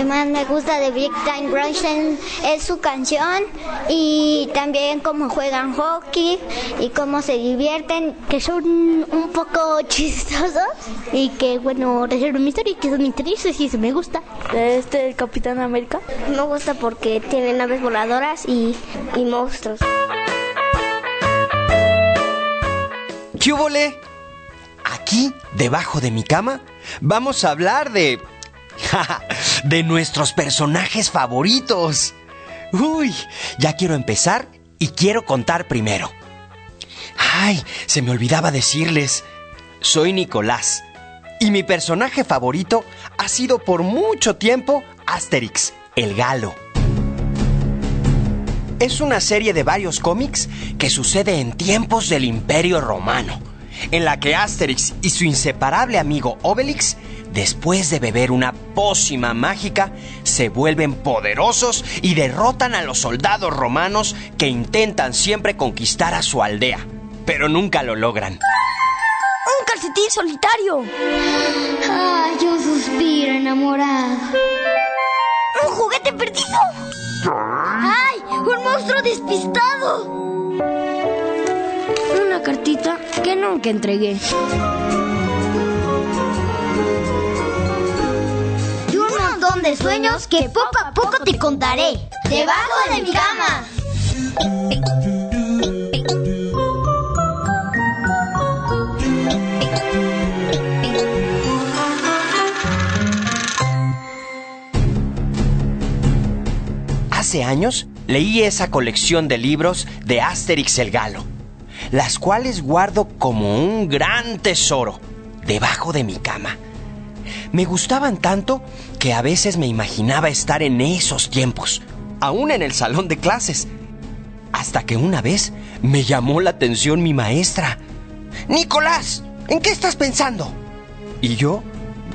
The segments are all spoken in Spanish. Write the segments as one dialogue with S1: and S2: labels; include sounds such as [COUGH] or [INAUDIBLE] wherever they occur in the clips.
S1: que más me gusta de Big Time Rush es su canción y también cómo juegan hockey y cómo se divierten, que son un poco [LAUGHS] chistosos y que, bueno, resuelven mi historia y que son interesantes y eso me gusta.
S2: Este, el Capitán América.
S1: Me gusta porque tiene naves voladoras y, y monstruos.
S3: ¿Qué Aquí, debajo de mi cama, vamos a hablar de... [LAUGHS] de nuestros personajes favoritos. Uy, ya quiero empezar y quiero contar primero. Ay, se me olvidaba decirles. Soy Nicolás y mi personaje favorito ha sido por mucho tiempo Asterix, el galo. Es una serie de varios cómics que sucede en tiempos del Imperio Romano, en la que Asterix y su inseparable amigo Obelix, después de beber una pócima mágica, se vuelven poderosos y derrotan a los soldados romanos que intentan siempre conquistar a su aldea, pero nunca lo logran.
S2: ¡Un calcetín solitario!
S1: Ay, yo suspiro enamorado.
S2: ¡Un juguete perdido! ¡Ay! ¡Un monstruo despistado!
S4: Una cartita que nunca entregué.
S1: De sueños que poco a poco te contaré. Debajo de mi cama.
S3: Hace años leí esa colección de libros de Asterix el Galo, las cuales guardo como un gran tesoro debajo de mi cama. Me gustaban tanto que a veces me imaginaba estar en esos tiempos, aún en el salón de clases, hasta que una vez me llamó la atención mi maestra. Nicolás, ¿en qué estás pensando? Y yo,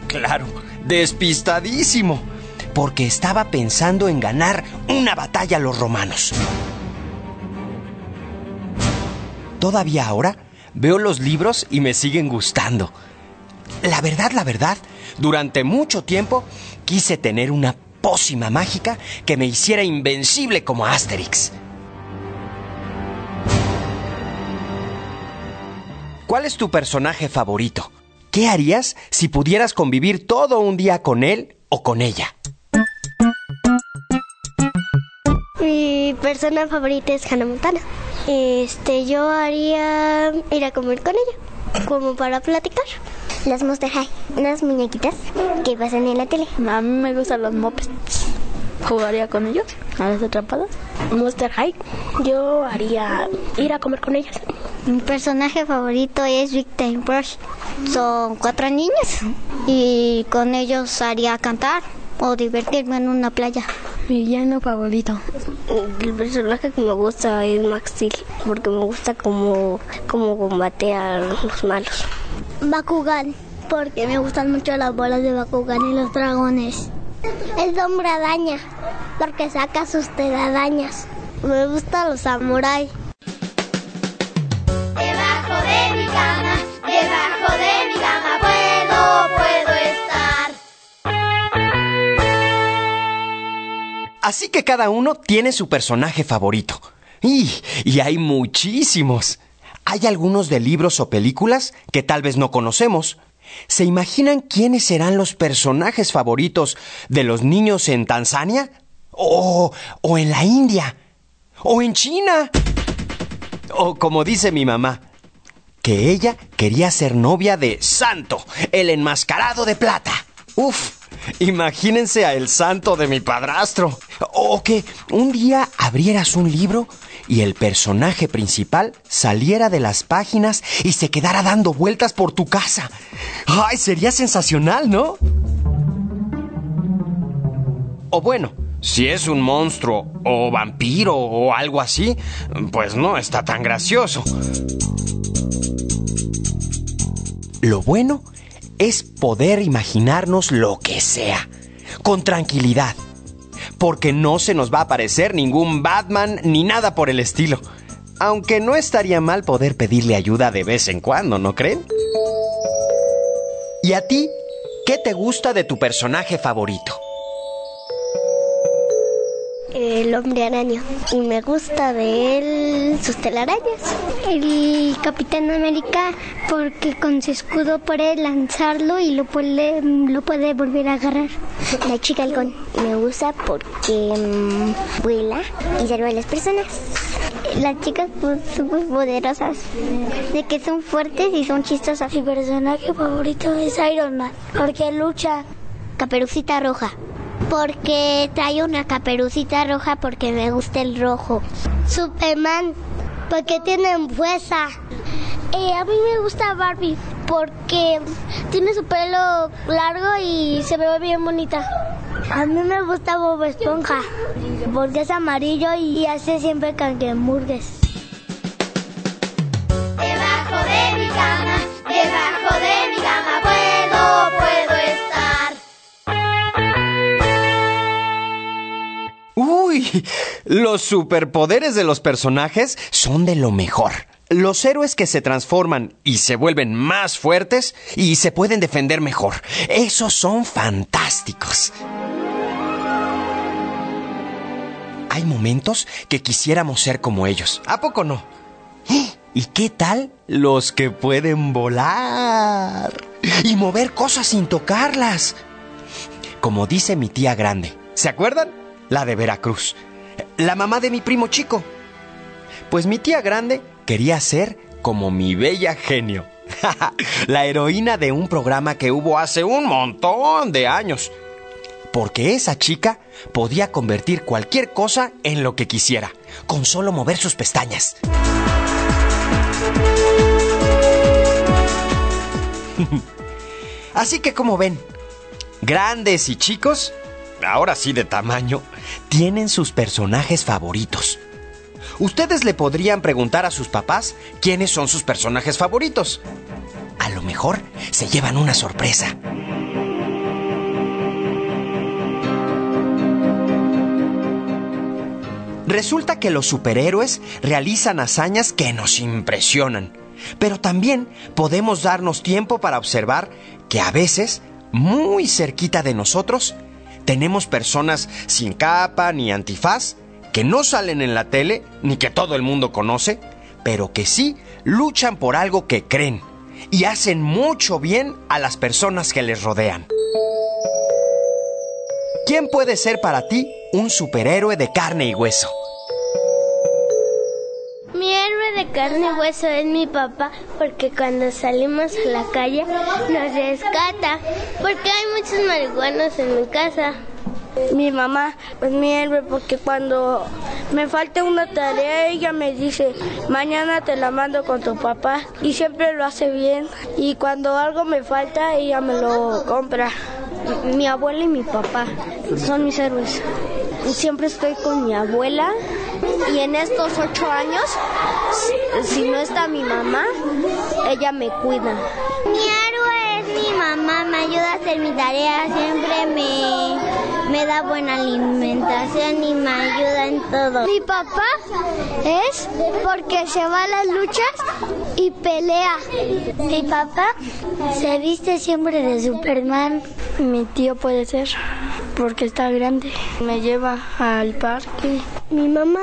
S3: claro, despistadísimo porque estaba pensando en ganar una batalla a los romanos. Todavía ahora veo los libros y me siguen gustando. La verdad, la verdad, durante mucho tiempo quise tener una pócima mágica que me hiciera invencible como Asterix. ¿Cuál es tu personaje favorito? ¿Qué harías si pudieras convivir todo un día con él o con ella?
S1: Mi persona favorita es Hannah Montana. Este, yo haría ir a comer con ella, como para platicar. Las Monster High, unas muñequitas que pasan en la tele.
S2: A mí me gustan los mopeds. Jugaría con ellos, a las atrapadas.
S4: Monster High, yo haría ir a comer con ellos.
S1: Mi personaje favorito es Time Brush. Son cuatro niños y con ellos haría cantar o divertirme en una playa.
S4: Mi villano favorito.
S1: El personaje que me gusta es Max Steel, porque me gusta como, como combate a los malos. Bakugan, porque me gustan mucho las bolas de Bakugan y los dragones. El hombre araña, porque saca sus telarañas. Me gustan los samuráis. Debajo de mi cama, debajo de mi cama puedo, puedo estar.
S3: Así que cada uno tiene su personaje favorito. Y, y hay muchísimos. Hay algunos de libros o películas que tal vez no conocemos. ¿Se imaginan quiénes serán los personajes favoritos de los niños en Tanzania? ¿O, o en la India? ¿O en China? O como dice mi mamá, que ella quería ser novia de Santo, el enmascarado de plata. Uf, imagínense a el santo de mi padrastro. O que un día abrieras un libro y el personaje principal saliera de las páginas y se quedara dando vueltas por tu casa. ¡Ay, sería sensacional, ¿no? O bueno, si es un monstruo o vampiro o algo así, pues no está tan gracioso. Lo bueno es poder imaginarnos lo que sea, con tranquilidad, porque no se nos va a aparecer ningún Batman ni nada por el estilo. Aunque no estaría mal poder pedirle ayuda de vez en cuando, ¿no creen? ¿Y a ti? ¿Qué te gusta de tu personaje favorito?
S1: El hombre araña. Y me gusta de él sus telarañas. El Capitán América porque con su escudo puede lanzarlo y lo puede, lo puede volver a agarrar. La chica halcón. Me gusta porque mm, vuela y salva a las personas. Las chicas pues, súper poderosas, de que son fuertes y son chistosas.
S4: Mi personaje favorito es Iron Man, porque lucha.
S1: Caperucita roja, porque trae una caperucita roja porque me gusta el rojo. Superman, porque tiene fuerza. Eh, a mí me gusta Barbie porque tiene su pelo largo y se ve bien bonita. A mí me gusta Bob Esponja porque es amarillo y hace siempre canquemurgues. [LAUGHS]
S3: los superpoderes de los personajes son de lo mejor. Los héroes que se transforman y se vuelven más fuertes y se pueden defender mejor. Esos son fantásticos. Hay momentos que quisiéramos ser como ellos. ¿A poco no? ¿Y qué tal los que pueden volar? Y mover cosas sin tocarlas. Como dice mi tía grande. ¿Se acuerdan? La de Veracruz. La mamá de mi primo chico. Pues mi tía grande quería ser como mi bella genio. [LAUGHS] la heroína de un programa que hubo hace un montón de años. Porque esa chica podía convertir cualquier cosa en lo que quisiera, con solo mover sus pestañas. [LAUGHS] Así que como ven, grandes y chicos, ahora sí de tamaño, tienen sus personajes favoritos. Ustedes le podrían preguntar a sus papás quiénes son sus personajes favoritos. A lo mejor se llevan una sorpresa. Resulta que los superhéroes realizan hazañas que nos impresionan, pero también podemos darnos tiempo para observar que a veces, muy cerquita de nosotros, tenemos personas sin capa ni antifaz que no salen en la tele ni que todo el mundo conoce, pero que sí luchan por algo que creen y hacen mucho bien a las personas que les rodean. ¿Quién puede ser para ti un superhéroe de carne y hueso?
S1: Carne y hueso es mi papá porque cuando salimos a la calle nos rescata porque hay muchos marihuanos en mi casa.
S4: Mi mamá es mi héroe porque cuando me falta una tarea ella me dice, mañana te la mando con tu papá y siempre lo hace bien y cuando algo me falta ella me lo compra.
S1: Mi abuela y mi papá son mis héroes. Siempre estoy con mi abuela y en estos ocho años, si, no está mi mamá, ella me cuida. Mi héroe es mi mamá, me ayuda a hacer mi tarea, siempre me, me da buena alimentación y me ayuda en todo. Mi papá es porque se va a las luchas y pelea. Mi papá se viste siempre de Superman.
S4: Mi tío puede ser porque está grande. Me lleva al parque.
S1: Mi mamá,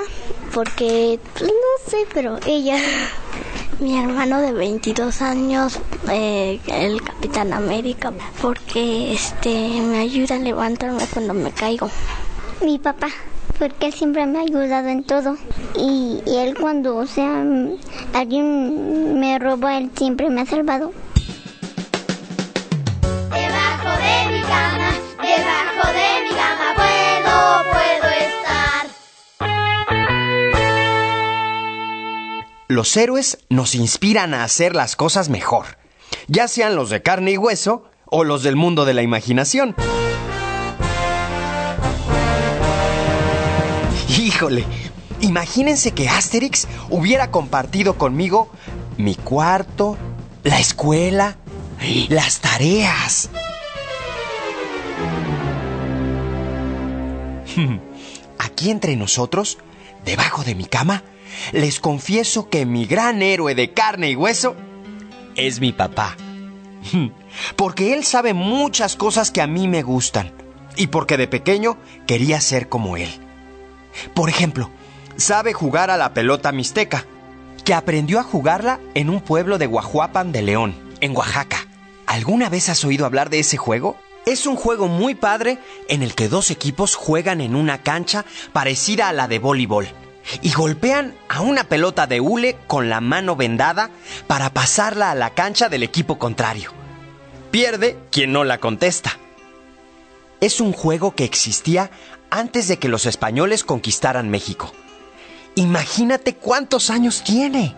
S1: porque pues, no sé, pero ella. [LAUGHS]
S2: Mi hermano de 22 años, eh, el Capitán América, porque este me ayuda a levantarme cuando me caigo.
S1: Mi papá, porque él siempre me ha ayudado en todo. Y, y él cuando, o sea, alguien me roba, él siempre me ha salvado.
S3: Los héroes nos inspiran a hacer las cosas mejor, ya sean los de carne y hueso o los del mundo de la imaginación. Híjole, imagínense que Asterix hubiera compartido conmigo mi cuarto, la escuela, las tareas. [LAUGHS] Aquí entre nosotros, debajo de mi cama, les confieso que mi gran héroe de carne y hueso es mi papá. [LAUGHS] Porque él sabe muchas cosas que a mí me gustan y porque de pequeño quería ser como él. Por ejemplo, sabe jugar a la pelota mixteca, que aprendió a jugarla en un pueblo de Guajuapan de León, en Oaxaca. ¿Alguna vez has oído hablar de ese juego? Es un juego muy padre en el que dos equipos juegan en una cancha parecida a la de voleibol y golpean a una pelota de hule con la mano vendada para pasarla a la cancha del equipo contrario. Pierde quien no la contesta. Es un juego que existía antes de que los españoles conquistaran México. Imagínate cuántos años tiene.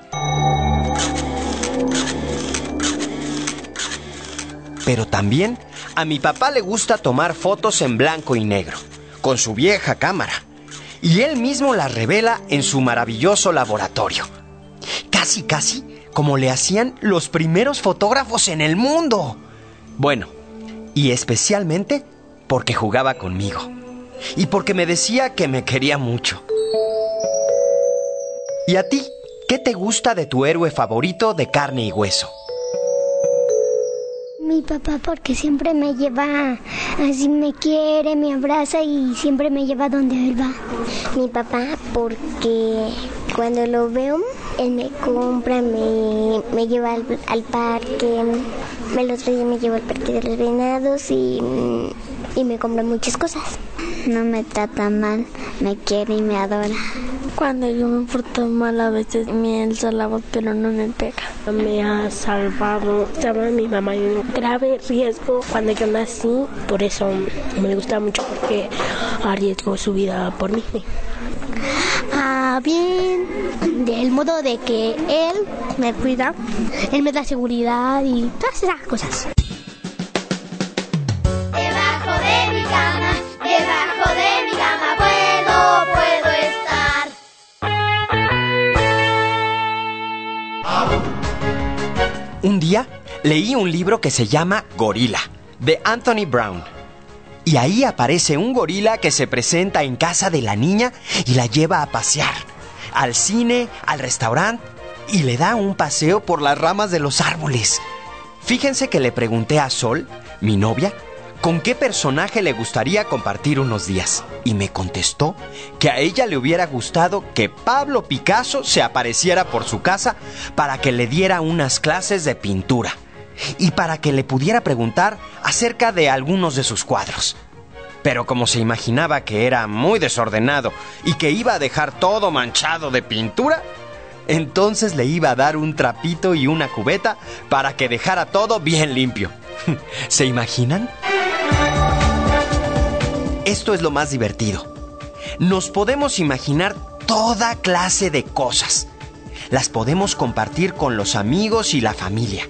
S3: Pero también a mi papá le gusta tomar fotos en blanco y negro, con su vieja cámara. Y él mismo las revela en su maravilloso laboratorio. Casi, casi como le hacían los primeros fotógrafos en el mundo. Bueno, y especialmente porque jugaba conmigo. Y porque me decía que me quería mucho. ¿Y a ti? ¿Qué te gusta de tu héroe favorito de carne y hueso?
S1: Mi papá porque siempre me lleva, así me quiere, me abraza y siempre me lleva donde él va. Mi papá porque cuando lo veo, él me compra, me, me lleva al, al parque, me los trae y me lleva al parque de los venados y, y me compra muchas cosas. No me trata mal, me quiere y me adora.
S2: Cuando yo me porto mal a veces me alza la voz pero no me pega.
S4: Me ha salvado, estaba mi mamá en un grave riesgo cuando yo nací, por eso me gusta mucho porque arriesgó su vida por mí.
S1: Ah, bien, del modo de que él me cuida, él me da seguridad y todas esas cosas.
S3: Un día leí un libro que se llama Gorila, de Anthony Brown. Y ahí aparece un gorila que se presenta en casa de la niña y la lleva a pasear, al cine, al restaurante y le da un paseo por las ramas de los árboles. Fíjense que le pregunté a Sol, mi novia, con qué personaje le gustaría compartir unos días. Y me contestó que a ella le hubiera gustado que Pablo Picasso se apareciera por su casa para que le diera unas clases de pintura y para que le pudiera preguntar acerca de algunos de sus cuadros. Pero como se imaginaba que era muy desordenado y que iba a dejar todo manchado de pintura, entonces le iba a dar un trapito y una cubeta para que dejara todo bien limpio. [LAUGHS] ¿Se imaginan? Esto es lo más divertido. Nos podemos imaginar toda clase de cosas. Las podemos compartir con los amigos y la familia.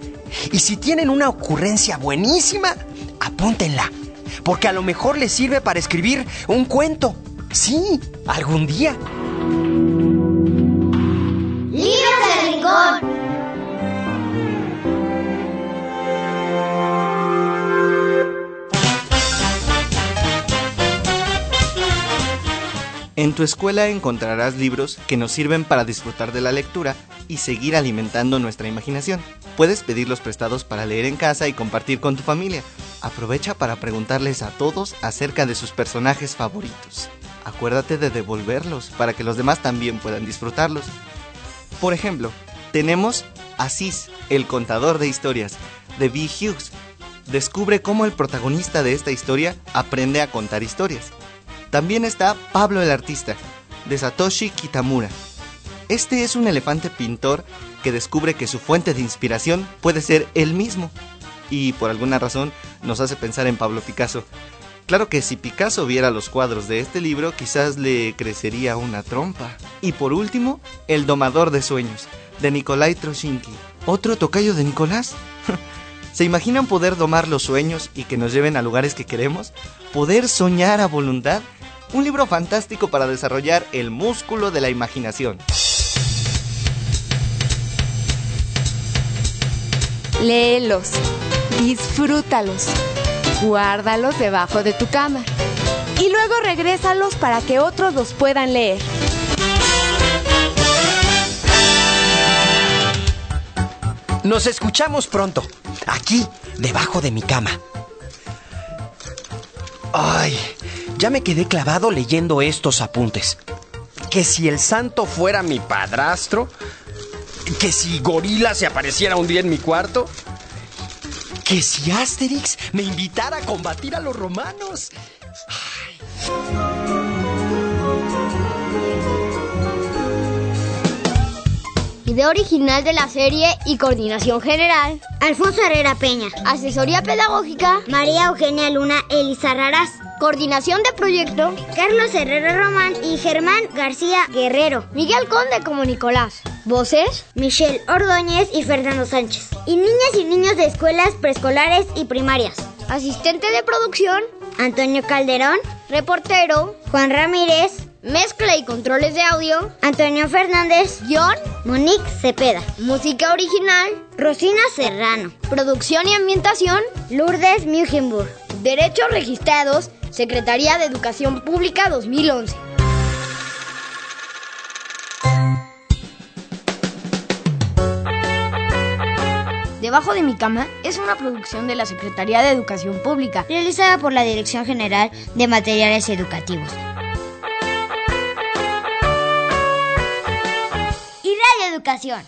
S3: Y si tienen una ocurrencia buenísima, apúntenla. Porque a lo mejor les sirve para escribir un cuento. Sí, algún día.
S5: En tu escuela encontrarás libros que nos sirven para disfrutar de la lectura y seguir alimentando nuestra imaginación. Puedes pedirlos prestados para leer en casa y compartir con tu familia. Aprovecha para preguntarles a todos acerca de sus personajes favoritos. Acuérdate de devolverlos para que los demás también puedan disfrutarlos. Por ejemplo, tenemos Asís, el contador de historias, de B. Hughes. Descubre cómo el protagonista de esta historia aprende a contar historias. También está Pablo el artista, de Satoshi Kitamura. Este es un elefante pintor que descubre que su fuente de inspiración puede ser él mismo. Y por alguna razón nos hace pensar en Pablo Picasso. Claro que si Picasso viera los cuadros de este libro, quizás le crecería una trompa. Y por último, El domador de sueños, de Nikolai Troshinki. ¿Otro tocayo de Nicolás? [LAUGHS] ¿Se imaginan poder domar los sueños y que nos lleven a lugares que queremos? ¿Poder soñar a voluntad? Un libro fantástico para desarrollar el músculo de la imaginación.
S6: Léelos, disfrútalos, guárdalos debajo de tu cama y luego regrésalos para que otros los puedan leer.
S3: Nos escuchamos pronto, aquí, debajo de mi cama. Ay, ya me quedé clavado leyendo estos apuntes. que si el santo fuera mi padrastro, que si Gorila se apareciera un día en mi cuarto, que si Asterix me invitara a combatir a los romanos.
S7: Idea original de la serie y coordinación general.
S8: Alfonso Herrera Peña.
S7: Asesoría pedagógica.
S8: María Eugenia Luna Elisa Raraz.
S7: Coordinación de proyecto.
S8: Carlos Herrera Román y Germán García Guerrero.
S7: Miguel Conde como Nicolás. Voces.
S8: Michelle Ordóñez y Fernando Sánchez. Y niñas y niños de escuelas preescolares y primarias.
S7: Asistente de producción.
S8: Antonio Calderón.
S7: Reportero.
S8: Juan Ramírez.
S7: Mezcla y controles de audio.
S8: Antonio Fernández.
S7: Guión.
S8: Monique Cepeda.
S7: Música original.
S8: Rosina Serrano.
S7: Producción y ambientación.
S8: Lourdes Mugenburg.
S7: Derechos registrados. Secretaría de Educación Pública 2011. Debajo de mi cama es una producción de la Secretaría de Educación Pública,
S8: realizada por la Dirección General de Materiales Educativos. Educación.